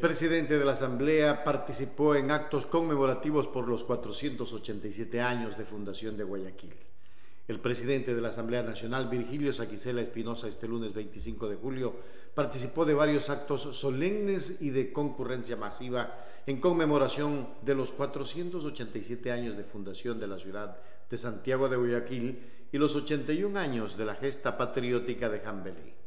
presidente de la Asamblea participó en actos conmemorativos por los 487 años de fundación de Guayaquil. El presidente de la Asamblea Nacional, Virgilio Saquicela Espinosa, este lunes 25 de julio, participó de varios actos solemnes y de concurrencia masiva en conmemoración de los 487 años de fundación de la ciudad de Santiago de Guayaquil y los 81 años de la gesta patriótica de Jambelí.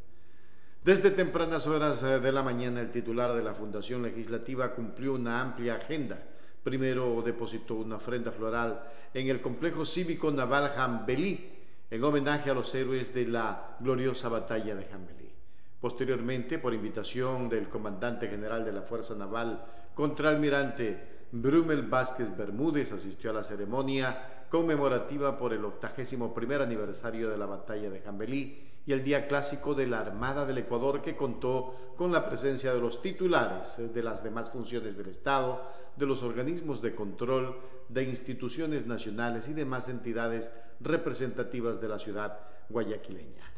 Desde tempranas horas eh, de la mañana, el titular de la Fundación Legislativa cumplió una amplia agenda. Primero depositó una ofrenda floral en el complejo cívico naval Jambelí, en homenaje a los héroes de la gloriosa batalla de Jambelí. Posteriormente, por invitación del comandante general de la Fuerza Naval, contraalmirante Brumel Vázquez Bermúdez, asistió a la ceremonia conmemorativa por el 81 aniversario de la batalla de Jambelí y el Día Clásico de la Armada del Ecuador que contó con la presencia de los titulares de las demás funciones del Estado, de los organismos de control, de instituciones nacionales y demás entidades representativas de la ciudad guayaquileña.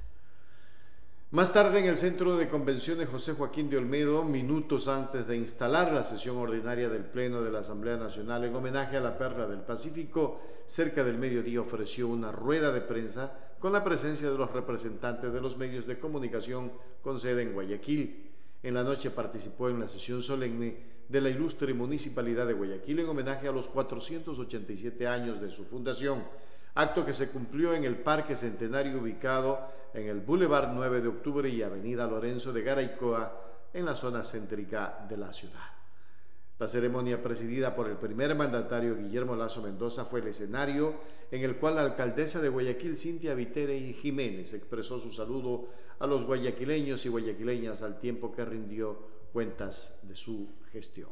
Más tarde, en el Centro de Convenciones José Joaquín de Olmedo, minutos antes de instalar la sesión ordinaria del Pleno de la Asamblea Nacional en homenaje a la Perla del Pacífico, cerca del mediodía ofreció una rueda de prensa con la presencia de los representantes de los medios de comunicación con sede en Guayaquil. En la noche participó en la sesión solemne de la ilustre Municipalidad de Guayaquil en homenaje a los 487 años de su fundación acto que se cumplió en el Parque Centenario ubicado en el Boulevard 9 de Octubre y Avenida Lorenzo de Garaycoa, en la zona céntrica de la ciudad. La ceremonia presidida por el primer mandatario Guillermo Lazo Mendoza fue el escenario en el cual la alcaldesa de Guayaquil, Cintia Vitere y Jiménez, expresó su saludo a los guayaquileños y guayaquileñas al tiempo que rindió cuentas de su gestión.